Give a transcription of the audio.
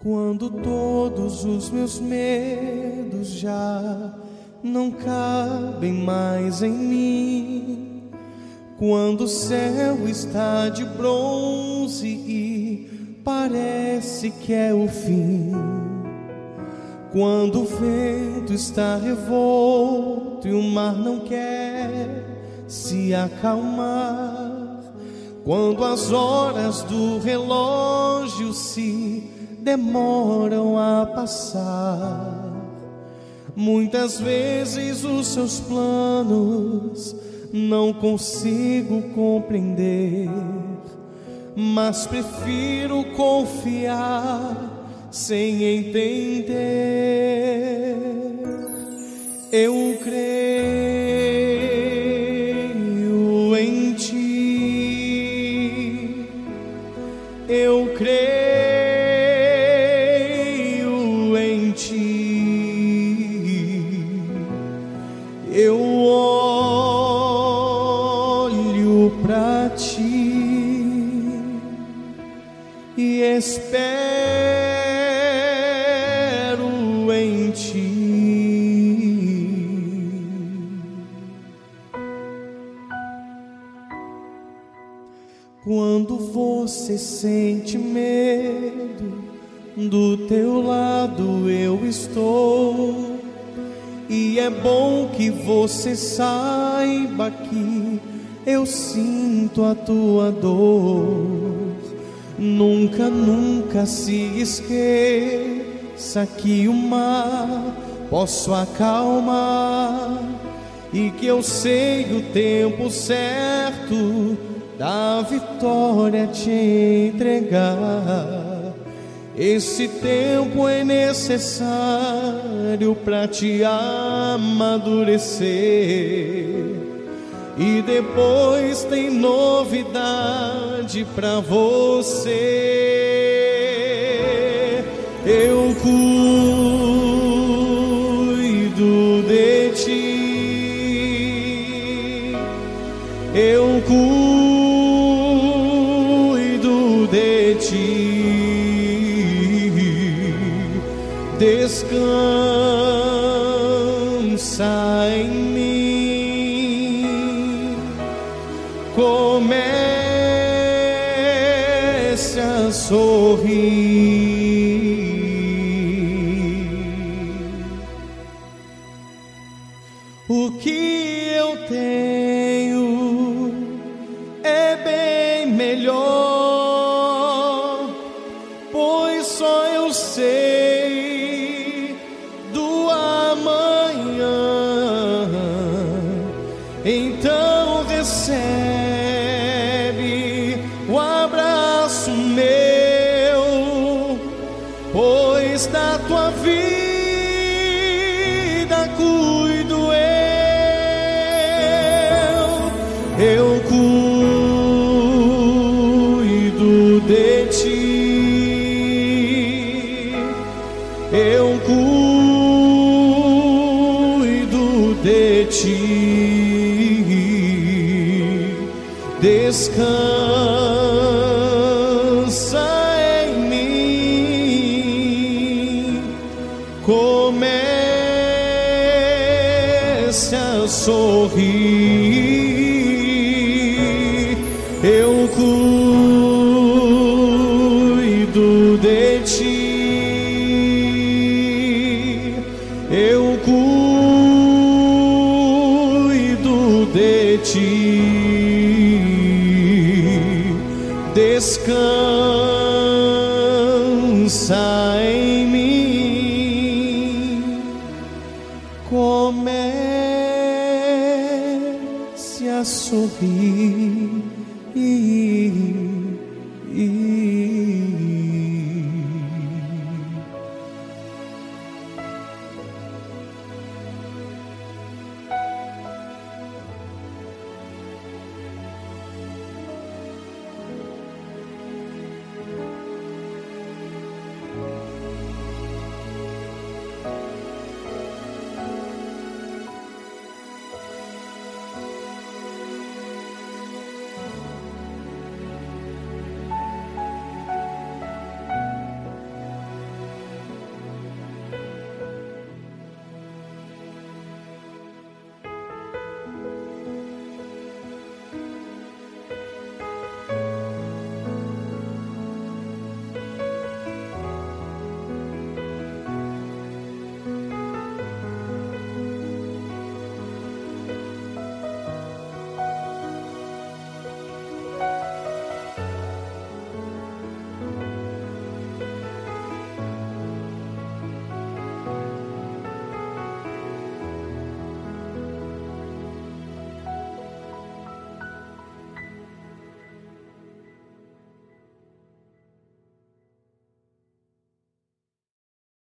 Quando todos os meus medos já não cabem mais em mim, quando o céu está de bronze e parece que é o fim, quando o vento está revolto e o mar não quer se acalmar, quando as horas do relógio se demoram a passar. Muitas vezes os seus planos não consigo compreender, mas prefiro confiar sem entender. Eu creio em ti, eu creio. Ti e espero em ti. Quando você sente medo, do teu lado eu estou e é bom que você saiba que eu sinto a tua dor. Nunca, nunca se esqueça que o mar posso acalmar e que eu sei o tempo certo da vitória te entregar. Esse tempo é necessário para te amadurecer. E depois tem novidade para você. Eu cuido de ti. Eu cuido de ti. descansa em mim. Comece a sorrir. O que eu tenho é bem melhor, pois só eu sei do amanhã. Então pois da tua vida cuido eu. Eu cuido de ti. Eu cuido de ti. Descansa Comece a sorrir. Eu cuido de ti. Eu cuido de ti. Descansa em